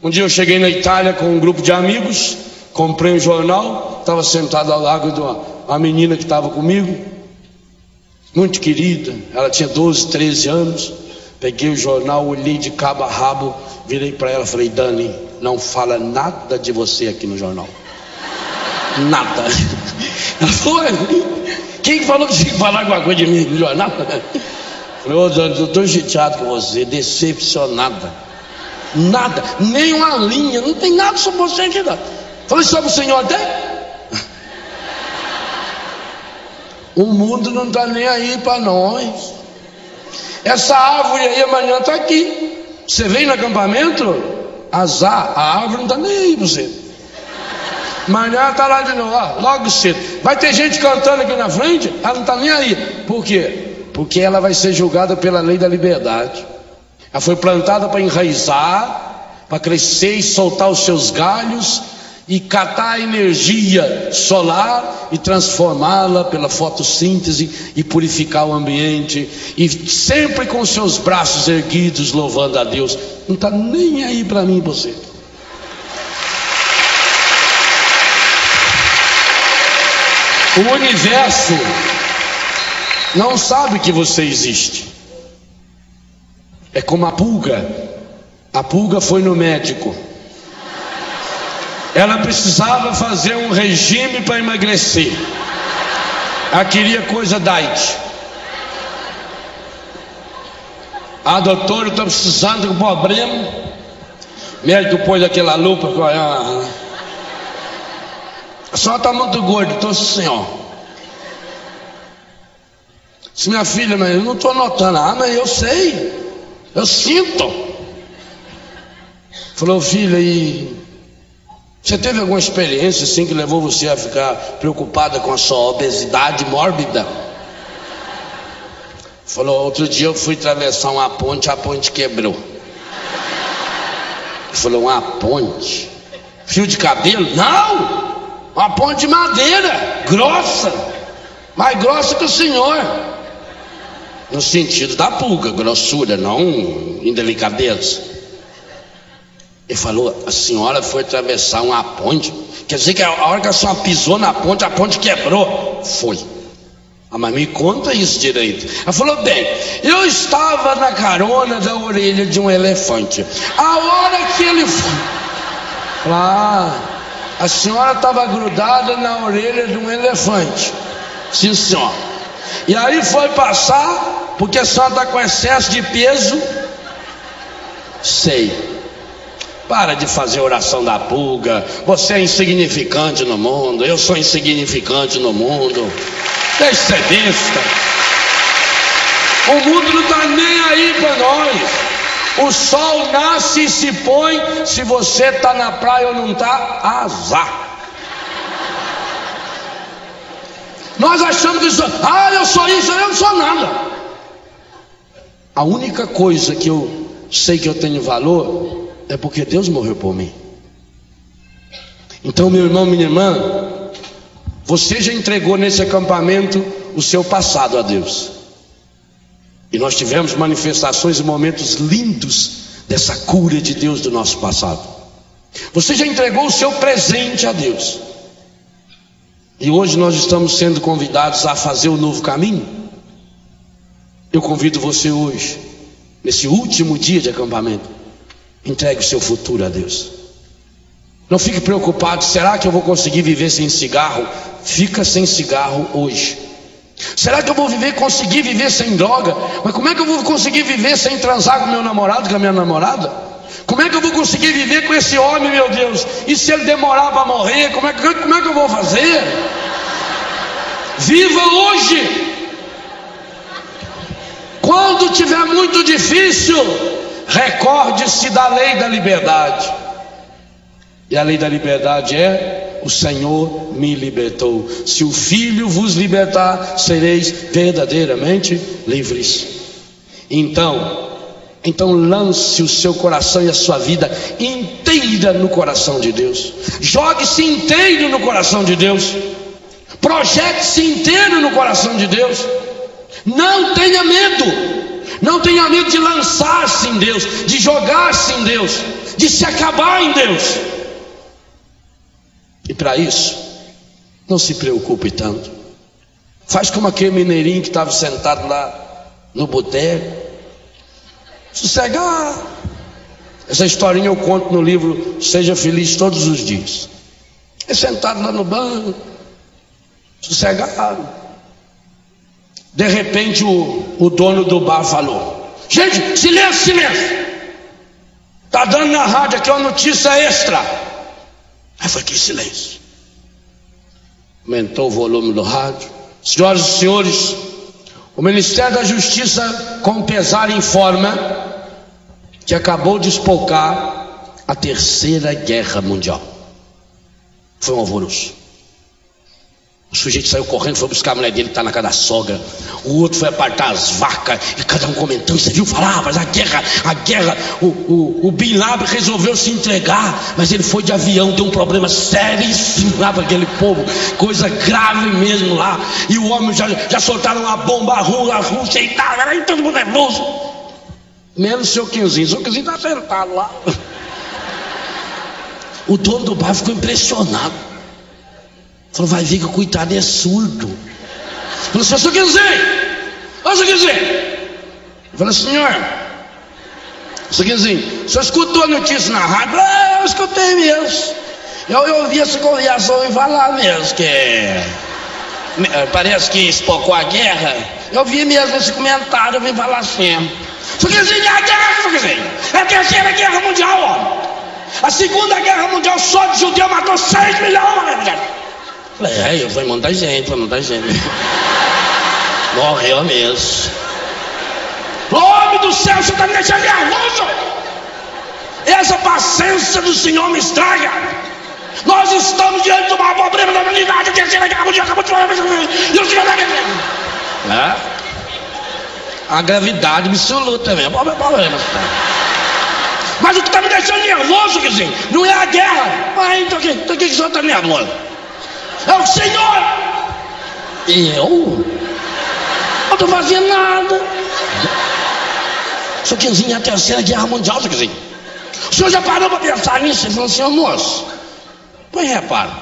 Um dia eu cheguei na Itália com um grupo de amigos, comprei um jornal, estava sentado ao lado de uma, uma menina que estava comigo, muito querida, ela tinha 12, 13 anos. Peguei o jornal, olhei de cabo a rabo, virei para ela e falei: Dani, não fala nada de você aqui no jornal. Nada. Ela falou: quem falou que tinha que falar alguma coisa de mim no jornal? Falei, ô Dani, eu estou chateado com você, decepcionada. Nada, nem uma linha, não tem nada sobre você aqui. Não. Falei, sobre o Senhor tem? O mundo não está nem aí para nós. Essa árvore aí amanhã está aqui. Você vem no acampamento? Azar, a árvore não está nem aí para você. Amanhã está lá de novo, logo cedo. Vai ter gente cantando aqui na frente, ela não está nem aí. Por quê? Porque ela vai ser julgada pela lei da liberdade. Ela foi plantada para enraizar, para crescer e soltar os seus galhos e catar a energia solar e transformá-la pela fotossíntese e purificar o ambiente e sempre com seus braços erguidos louvando a Deus. Não está nem aí para mim você. O universo não sabe que você existe. É como a pulga. A pulga foi no médico ela precisava fazer um regime para emagrecer. Ela queria coisa diet. Ah, doutor, eu estou precisando de um problema. Médico pôs aquela lupa. Ah, a senhora está muito gorda, estou assim, ó. Se minha filha, mas eu não estou notando. Ah, mas eu sei. Eu sinto. Falou, filha, e você teve alguma experiência assim que levou você a ficar preocupada com a sua obesidade mórbida? Falou, outro dia eu fui atravessar uma ponte, a ponte quebrou. Falou, uma ponte? Fio de cabelo? Não! Uma ponte de madeira, grossa, mais grossa que o senhor. No sentido da pulga, grossura, não indelicadeza. Ele falou: a senhora foi atravessar uma ponte. Quer dizer que a hora que a senhora pisou na ponte, a ponte quebrou. Foi. Ah, mas me conta isso direito. Ela falou: bem, eu estava na carona da orelha de um elefante. A hora que ele foi. Ah, a senhora estava grudada na orelha de um elefante. Sim, senhor. E aí foi passar, porque a senhora está com excesso de peso. Sei. Para de fazer oração da pulga. Você é insignificante no mundo. Eu sou insignificante no mundo. Deixe ser besta. O mundo não está nem aí para nós. O sol nasce e se põe. Se você está na praia ou não está, azar. Nós achamos que ah, eu sou isso, eu não sou nada. A única coisa que eu sei que eu tenho valor é porque Deus morreu por mim. Então, meu irmão, minha irmã, você já entregou nesse acampamento o seu passado a Deus. E nós tivemos manifestações e momentos lindos dessa cura de Deus do nosso passado. Você já entregou o seu presente a Deus. E hoje nós estamos sendo convidados a fazer o novo caminho. Eu convido você hoje, nesse último dia de acampamento, Entregue o seu futuro a Deus. Não fique preocupado, será que eu vou conseguir viver sem cigarro? Fica sem cigarro hoje. Será que eu vou viver, conseguir viver sem droga? Mas como é que eu vou conseguir viver sem transar com meu namorado, com a minha namorada? Como é que eu vou conseguir viver com esse homem, meu Deus? E se ele demorar para morrer, como é, como é que eu vou fazer? Viva hoje! Quando tiver muito difícil, Recorde-se da lei da liberdade. E a lei da liberdade é: o Senhor me libertou. Se o Filho vos libertar, sereis verdadeiramente livres. Então, então lance o seu coração e a sua vida inteira no coração de Deus. Jogue-se inteiro no coração de Deus. Projete-se inteiro no coração de Deus. Não tenha medo. Não tenha medo de lançar-se em Deus, de jogar-se em Deus, de se acabar em Deus. E para isso, não se preocupe tanto. Faz como aquele mineirinho que estava sentado lá no boteco. Sossegar. Essa historinha eu conto no livro Seja Feliz Todos os Dias. É sentado lá no banco, sossegado. De repente o, o dono do bar falou: Gente, silêncio, silêncio. Está dando na rádio aqui uma notícia extra. Aí foi que silêncio. Aumentou o volume do rádio. Senhoras e senhores, o Ministério da Justiça, com pesar, informa que acabou de espocar a Terceira Guerra Mundial. Foi um alvoroço. O sujeito saiu correndo, foi buscar a mulher dele que está na casa da sogra. O outro foi apartar as vacas e cada um comentando. Você viu falar, mas a guerra, a guerra. O, o, o Bin Laden resolveu se entregar, mas ele foi de avião, deu um problema seríssimo lá para aquele povo, coisa grave mesmo lá. E o homem já, já soltaram uma bomba a rua, a Rússia e tal, aí todo mundo nervoso. Menos o seu Quinzinho, o seu Quinzinho está sentado lá. O dono do bar ficou impressionado. Falou, vai ver que o coitado é surdo. Falou, se eu quiser, ô seu quiser. Falei, senhor, seu Guizinho, o senhor escutou a notícia na rádio? Ah, eu escutei mesmo. Eu, eu ouvi essa conversação e falar mesmo que é, parece que espocou a guerra. Eu vi mesmo esse comentário, eu vim falar assim. Seu Guizinho, é a guerra, seu Guizinho. É a terceira guerra mundial, ó. A segunda guerra mundial só de judeu matou 6 milhões, gente. É, foi muita gente, foi muita gente. Morreu mesmo. Homem do céu, você está me deixando nervoso. Essa paciência do Senhor me estraga. Nós estamos diante de uma problema da humanidade. Que acabou de acabou de E o Senhor é? A gravidade absoluta mesmo. É o problema? Mas o que está me deixando nervoso, Guizinho, não é a guerra. Ah, então, então o que, que o senhor está nervoso? É o Senhor. Eu? Não estou fazendo nada. Seu Quinzinho, é a terceira guerra mundial, seu Quinzinho. O senhor já parou para pensar nisso? Ele falou assim, moço, põe reparo.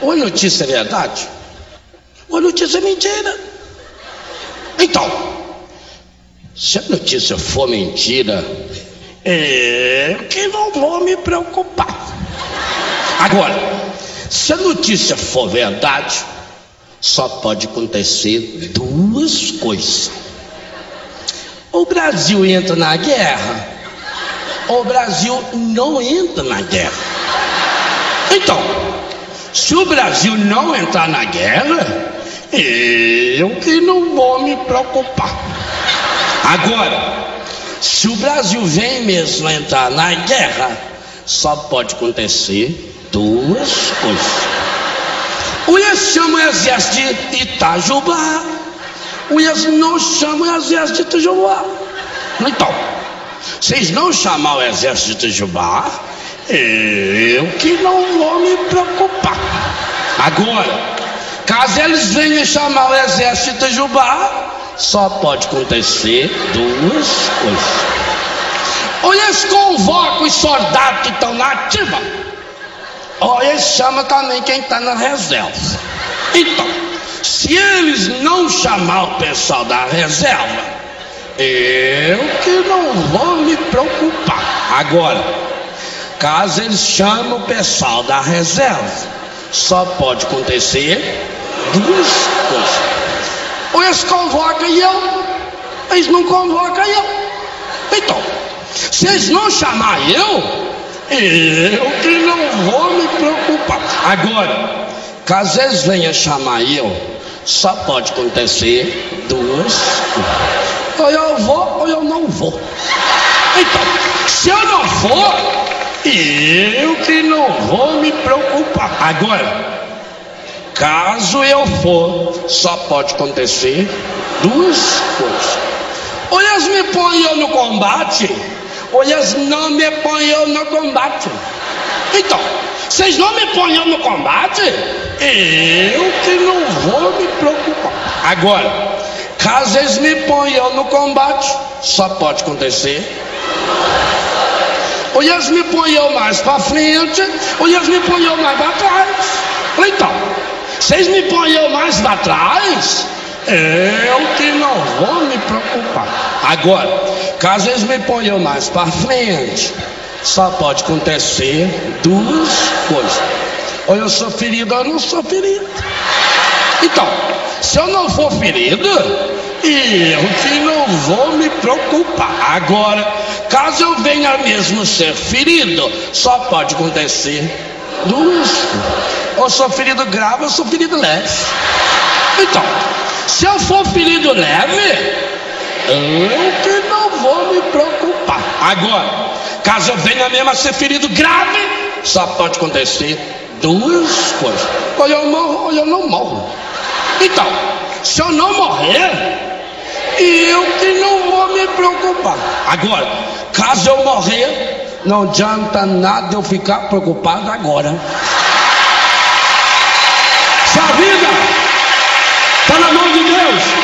Ou a notícia é verdade, ou a notícia é mentira. Então, se a notícia for mentira, eu que não vou me preocupar. Agora, se a notícia for verdade, só pode acontecer duas coisas. O Brasil entra na guerra, ou o Brasil não entra na guerra. Então, se o Brasil não entrar na guerra, eu que não vou me preocupar. Agora, se o Brasil vem mesmo entrar na guerra, só pode acontecer duas coisas. O IES chama o exército de Itajubá. IES não chama o exército de Itajubá. Então, vocês não chamar o exército de Itajubá, eu que não vou me preocupar. Agora, caso eles venham chamar o exército de Itajubá, só pode acontecer duas coisas. Ou eles convocam os soldados que estão na ativa Ó, eles chamam também quem está na reserva. Então, se eles não chamar o pessoal da reserva, eu que não vou me preocupar. Agora, caso eles chamem o pessoal da reserva, só pode acontecer duas coisas. Ou eles convocam eu, eles não convocam eu. Então, se eles não chamar eu, eu que não vou me preocupar. Agora, caso eles venham chamar eu, só pode acontecer duas coisas. Ou eu vou ou eu não vou. Então, se eu não for, eu que não vou me preocupar. Agora, caso eu for, só pode acontecer duas coisas. Ou eles me põem eu no combate eles não me ponham no combate. Então, vocês não me ponham no combate, eu que não vou me preocupar. Agora, caso eles me ponham no combate, só pode acontecer. Ou eles me ponham mais para frente, ou eles me ponham mais para trás. Então, vocês me ponham mais para trás, eu que não vou me preocupar. Agora, caso eles me ponham mais para frente, só pode acontecer duas coisas. Ou eu sou ferido ou eu não sou ferido. Então, se eu não for ferido, eu que não vou me preocupar. Agora, caso eu venha mesmo ser ferido, só pode acontecer duas. Ou sou ferido grave ou sou ferido leve. Então, se eu for ferido leve, eu que vou me preocupar. Agora, caso eu venha mesmo a ser ferido grave, só pode acontecer duas coisas: ou eu morro ou eu não morro. Então, se eu não morrer, eu que não vou me preocupar. Agora, caso eu morrer, não adianta nada eu ficar preocupado agora. Se a vida está na mão de Deus,